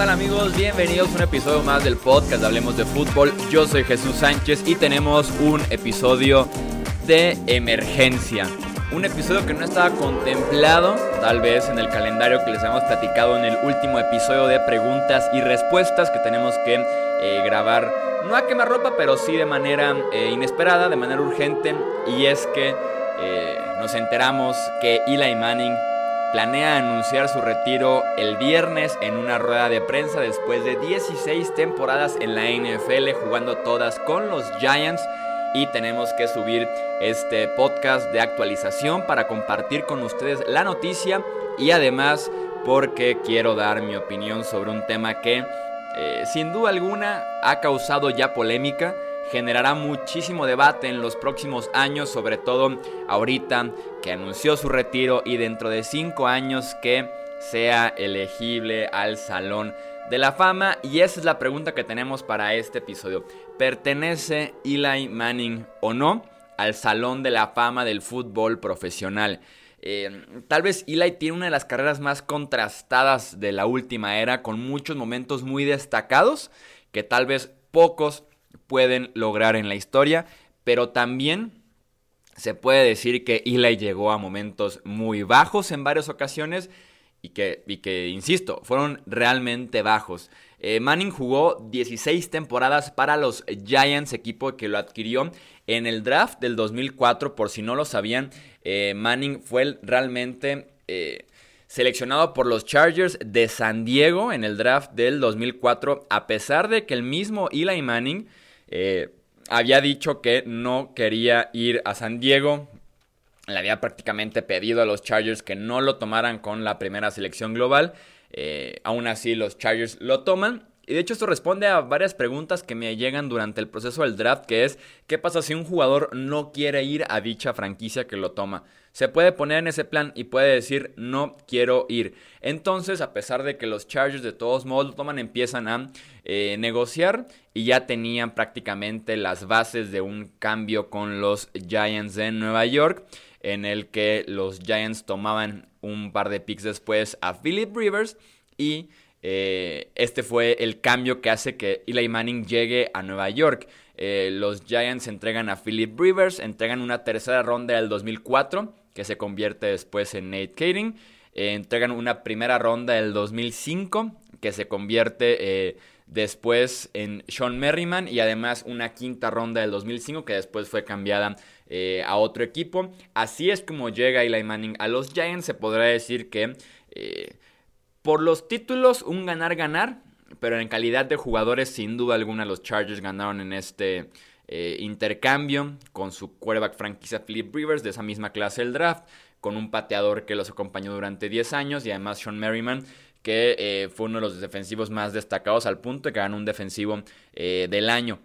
tal amigos? Bienvenidos a un episodio más del podcast Hablemos de Fútbol. Yo soy Jesús Sánchez y tenemos un episodio de emergencia. Un episodio que no estaba contemplado, tal vez en el calendario que les hemos platicado en el último episodio de preguntas y respuestas que tenemos que eh, grabar, no a quemarropa, pero sí de manera eh, inesperada, de manera urgente. Y es que eh, nos enteramos que Eli Manning planea anunciar su retiro el viernes en una rueda de prensa después de 16 temporadas en la NFL jugando todas con los Giants. Y tenemos que subir este podcast de actualización para compartir con ustedes la noticia y además porque quiero dar mi opinión sobre un tema que eh, sin duda alguna ha causado ya polémica generará muchísimo debate en los próximos años, sobre todo ahorita que anunció su retiro y dentro de cinco años que sea elegible al Salón de la Fama. Y esa es la pregunta que tenemos para este episodio. ¿Pertenece Eli Manning o no al Salón de la Fama del fútbol profesional? Eh, tal vez Eli tiene una de las carreras más contrastadas de la última era, con muchos momentos muy destacados que tal vez pocos pueden lograr en la historia, pero también se puede decir que Eli llegó a momentos muy bajos en varias ocasiones y que, y que insisto, fueron realmente bajos. Eh, Manning jugó 16 temporadas para los Giants, equipo que lo adquirió en el draft del 2004, por si no lo sabían. Eh, Manning fue realmente eh, seleccionado por los Chargers de San Diego en el draft del 2004, a pesar de que el mismo Eli Manning eh, había dicho que no quería ir a San Diego. Le había prácticamente pedido a los Chargers que no lo tomaran con la primera selección global. Eh, aún así, los Chargers lo toman. Y de hecho esto responde a varias preguntas que me llegan durante el proceso del draft, que es, ¿qué pasa si un jugador no quiere ir a dicha franquicia que lo toma? Se puede poner en ese plan y puede decir, no quiero ir. Entonces, a pesar de que los Chargers de todos modos lo toman, empiezan a eh, negociar y ya tenían prácticamente las bases de un cambio con los Giants de Nueva York, en el que los Giants tomaban un par de picks después a Philip Rivers y eh, este fue el cambio que hace que Eli Manning llegue a Nueva York. Eh, los Giants entregan a Philip Rivers, entregan una tercera ronda del 2004, que se convierte después en Nate Kading. Eh, entregan una primera ronda del 2005, que se convierte después en Sean Merriman. Y además una quinta ronda del 2005, que después fue cambiada a otro equipo. Así es como llega Eli Manning a los Giants. Se podrá decir que por los títulos, un ganar-ganar, pero en calidad de jugadores, sin duda alguna, los Chargers ganaron en este eh, intercambio con su quarterback franquicia Philip Rivers de esa misma clase del draft, con un pateador que los acompañó durante 10 años y además Sean Merriman, que eh, fue uno de los defensivos más destacados al punto de que ganó un defensivo eh, del año.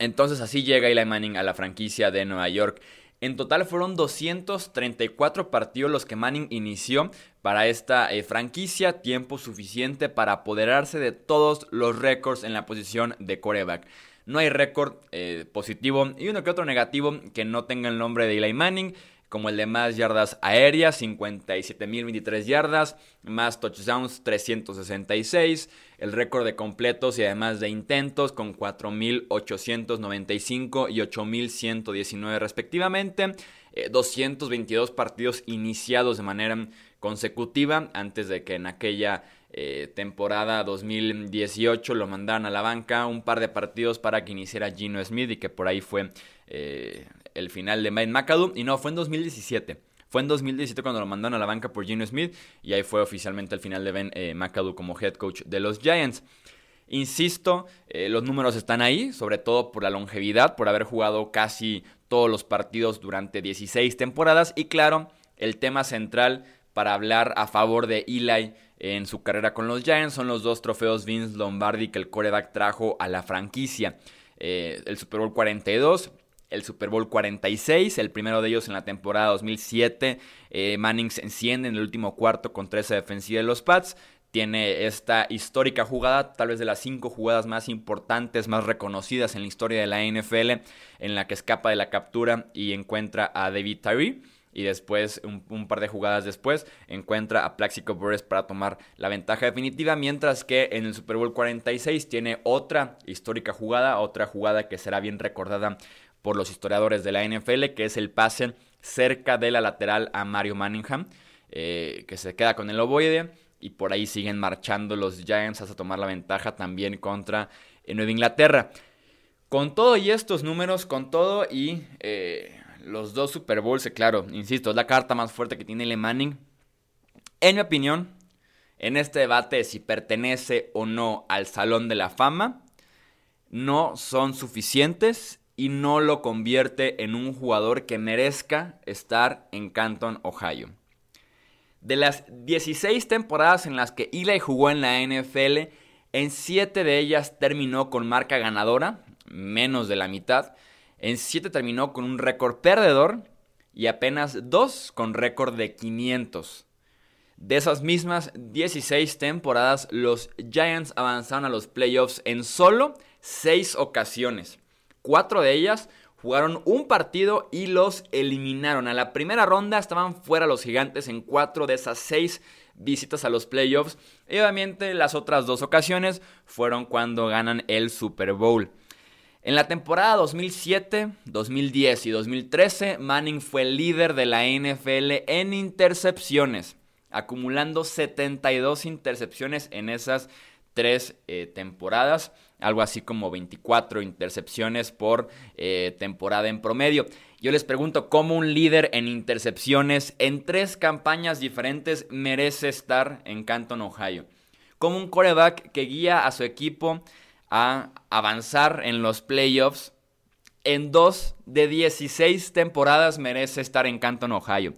Entonces así llega Eli Manning a la franquicia de Nueva York. En total fueron 234 partidos los que Manning inició para esta franquicia, tiempo suficiente para apoderarse de todos los récords en la posición de coreback. No hay récord eh, positivo y uno que otro negativo que no tenga el nombre de Eli Manning como el de más yardas aéreas, 57.023 yardas, más touchdowns, 366, el récord de completos y además de intentos con 4.895 y 8.119 respectivamente, 222 eh, partidos iniciados de manera consecutiva antes de que en aquella eh, temporada 2018 lo mandaran a la banca, un par de partidos para que iniciara Gino Smith y que por ahí fue eh, el final de Mike McAdoo. Y no, fue en 2017. Fue en 2017 cuando lo mandaron a la banca por Gino Smith y ahí fue oficialmente el final de Ben eh, McAdoo como head coach de los Giants. Insisto, los números están ahí, sobre todo por la longevidad, por haber jugado casi todos los partidos durante 16 temporadas y claro, el tema central para hablar a favor de Eli en su carrera con los Giants son los dos trofeos Vince Lombardi que el coreback trajo a la franquicia. Eh, el Super Bowl 42 el Super Bowl 46, el primero de ellos en la temporada 2007. Eh, Manning se enciende en el último cuarto contra esa defensiva de los Pats. Tiene esta histórica jugada, tal vez de las cinco jugadas más importantes, más reconocidas en la historia de la NFL, en la que escapa de la captura y encuentra a David Tyree. Y después, un, par de jugadas después, encuentra a Plaxico Burress para tomar la ventaja definitiva, mientras que en el Super Bowl 46 tiene otra histórica jugada, otra jugada que será bien recordada por los historiadores de la NFL, que es el pase cerca de la lateral a Mario Manningham, eh, que se queda con el ovoide y por ahí siguen marchando los Giants hasta tomar la ventaja también contra eh, Nueva Inglaterra. Con todo y estos números, con todo y eh, los dos Super Bowls, eh, claro, insisto, es la carta más fuerte que tiene Le Manning. En mi opinión, en este debate de si pertenece o no al Salón de la Fama, no son suficientes y no lo convierte en un jugador que merezca estar en Canton, Ohio. De las 16 temporadas en las que Eli jugó en la NFL, en 7 de ellas terminó con marca ganadora, menos de la mitad, en 7 terminó con un récord perdedor y apenas 2 con récord de 500. De esas mismas 16 temporadas, los Giants avanzaron a los playoffs en solo 6 ocasiones. 4 de ellas jugaron un partido y los eliminaron. A la primera ronda estaban fuera los gigantes en 4 de esas 6 visitas a los playoffs. Y obviamente las otras dos ocasiones fueron cuando ganan el Super Bowl. En la temporada 2007, 2010 y 2013, Manning fue líder de la NFL en intercepciones, acumulando 72 intercepciones en esas tres eh, temporadas, algo así como 24 intercepciones por eh, temporada en promedio. Yo les pregunto, ¿cómo un líder en intercepciones en tres campañas diferentes merece estar en Canton, Ohio? Como un coreback que guía a su equipo a avanzar en los playoffs. En dos de 16 temporadas merece estar en Canton, Ohio.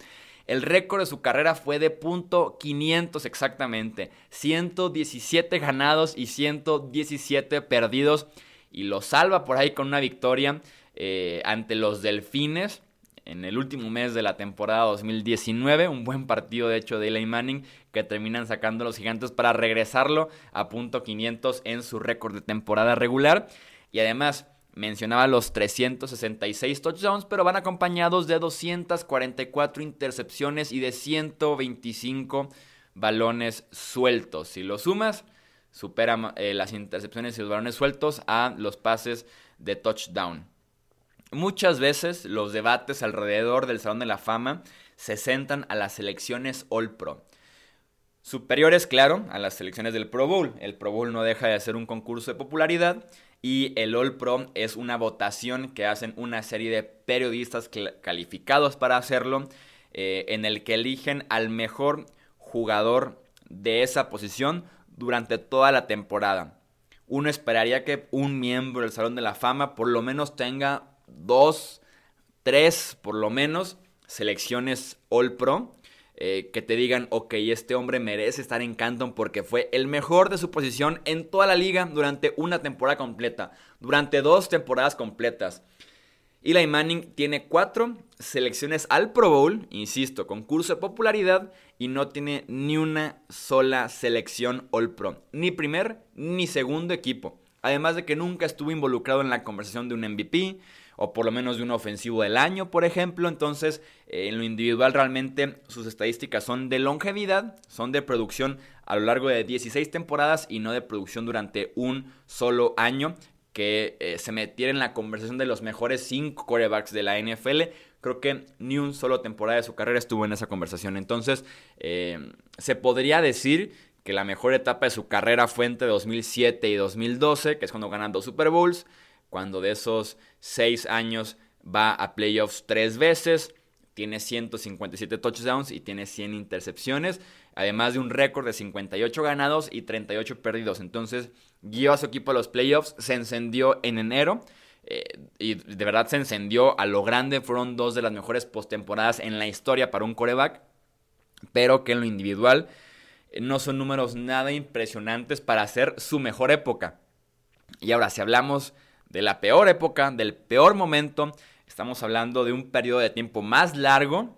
El récord de su carrera fue de punto .500 exactamente. 117 ganados y 117 perdidos. Y lo salva por ahí con una victoria eh, ante los Delfines en el último mes de la temporada 2019. Un buen partido, de hecho, de Eli Manning, que terminan sacando los gigantes para regresarlo a punto 500 en su récord de temporada regular. Y además, mencionaba los 366 touchdowns, pero van acompañados de 244 intercepciones y de 125 balones sueltos. Si lo sumas, supera eh, las intercepciones y los balones sueltos a los pases de touchdown. Muchas veces los debates alrededor del Salón de la Fama se centran a las selecciones All Pro. Superiores, claro, a las selecciones del Pro Bowl. El Pro Bowl no deja de ser un concurso de popularidad y el All Pro es una votación que hacen una serie de periodistas calificados para hacerlo, eh, en el que eligen al mejor jugador de esa posición durante toda la temporada. Uno esperaría que un miembro del Salón de la Fama por lo menos tenga dos, tres por lo menos selecciones All Pro. Eh, que te digan, ok, este hombre merece estar en Canton porque fue el mejor de su posición en toda la liga durante una temporada completa, durante dos temporadas completas. Eli Manning tiene cuatro selecciones al Pro Bowl, insisto, concurso de popularidad, y no tiene ni una sola selección All Pro, ni primer ni segundo equipo. Además de que nunca estuvo involucrado en la conversación de un MVP, o por lo menos de un ofensivo del año, por ejemplo. Entonces, eh, en lo individual realmente sus estadísticas son de longevidad, son de producción a lo largo de 16 temporadas y no de producción durante un solo año que eh, se metiera en la conversación de los mejores 5 corebacks de la NFL. Creo que ni un solo temporada de su carrera estuvo en esa conversación. Entonces, eh, se podría decir que la mejor etapa de su carrera fue entre 2007 y 2012, que es cuando ganan dos Super Bowls cuando de esos seis años va a playoffs tres veces, tiene 157 touchdowns y tiene 100 intercepciones, además de un récord de 58 ganados y 38 perdidos. Entonces, guió a su equipo a los playoffs, se encendió en enero. Eh, y de verdad se encendió a lo grande. Fueron dos de las mejores postemporadas en la historia para un coreback. Pero que en lo individual eh, no son números nada impresionantes para hacer su mejor época. Y ahora, si hablamos de la peor época, del peor momento. Estamos hablando de un periodo de tiempo más largo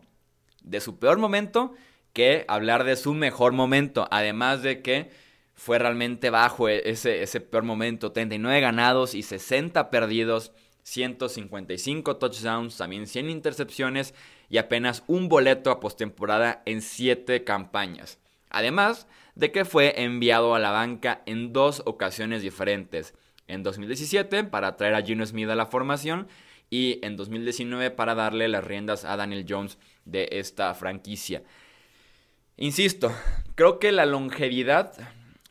de su peor momento que hablar de su mejor momento. Además de que fue realmente bajo e-, ese, peor momento. 39 ganados y 60 perdidos. 155 touchdowns, también 100 intercepciones y apenas un boleto a postemporada en 7 campañas. Además de que fue enviado a la banca en dos ocasiones diferentes, en 2017 para traer a Gino Smith a la formación y en 2019 para darle las riendas a Daniel Jones de esta franquicia. Insisto, creo que la longevidad,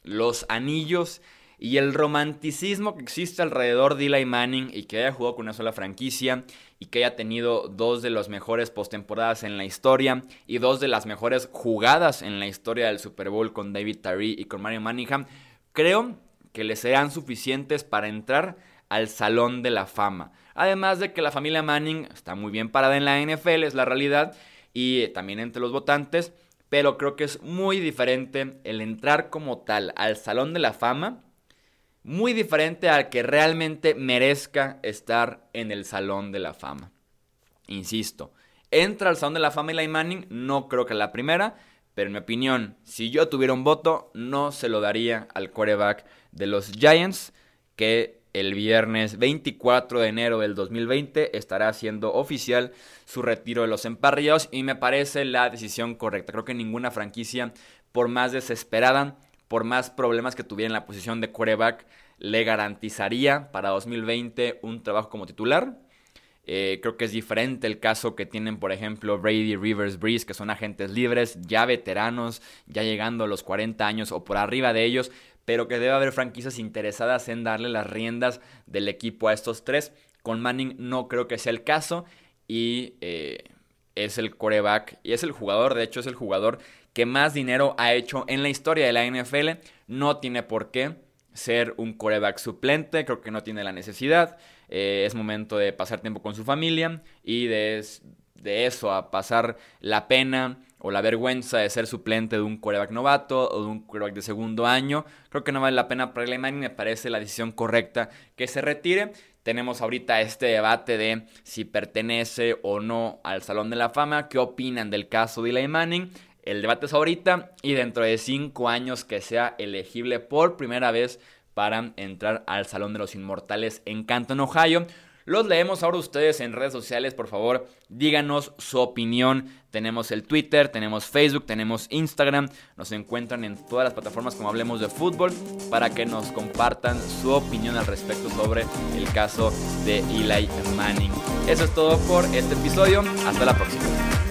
los anillos y el romanticismo que existe alrededor de Eli Manning y que haya jugado con una sola franquicia y que haya tenido dos de las mejores postemporadas en la historia y dos de las mejores jugadas en la historia del Super Bowl con David Tyree y con Mario Manningham, creo que le serán suficientes para entrar al Salón de la Fama. Además de que la familia Manning está muy bien parada en la NFL, es la realidad, y también entre los votantes, pero creo que es muy diferente el entrar como tal al Salón de la Fama muy diferente al que realmente merezca estar en el Salón de la Fama. Insisto, entra al Salón de la Fama Eli Manning, no creo que la primera, pero en mi opinión, si yo tuviera un voto, no se lo daría al quarterback de los Giants, que el viernes 24 de enero del 2020 estará haciendo oficial su retiro de los emparrillados y me parece la decisión correcta. Creo que ninguna franquicia, por más desesperada, por más problemas que tuviera en la posición de quarterback, le garantizaría para 2020 un trabajo como titular. Eh, creo que es diferente el caso que tienen, por ejemplo, Brady, Rivers, Breeze, que son agentes libres, ya veteranos, ya llegando a los 40 años o por arriba de ellos, pero que debe haber franquicias interesadas en darle las riendas del equipo a estos tres. Con Manning no creo que sea el caso y eh, es el coreback y es el jugador, de hecho es el jugador que más dinero ha hecho en la historia de la NFL. No tiene por qué ser un coreback suplente, creo que no tiene la necesidad. Eh, es momento de pasar tiempo con su familia y de, de eso a pasar la pena o la vergüenza de ser suplente de un coreback novato o de un coreback de segundo año. Creo que no vale la pena para Eli Manning, me parece la decisión correcta que se retire. Tenemos ahorita este debate de si pertenece o no al Salón de la Fama. ¿Qué opinan del caso de Eli Manning? El debate es ahorita y dentro de cinco años que sea elegible por primera vez para entrar al Salón de los Inmortales en Canton, Ohio. Los leemos ahora ustedes en redes sociales, por favor, díganos su opinión. Tenemos el Twitter, tenemos Facebook, tenemos Instagram. Nos encuentran en todas las plataformas como hablemos de fútbol para que nos compartan su opinión al respecto sobre el caso de Eli Manning. Eso es todo por este episodio. Hasta la próxima.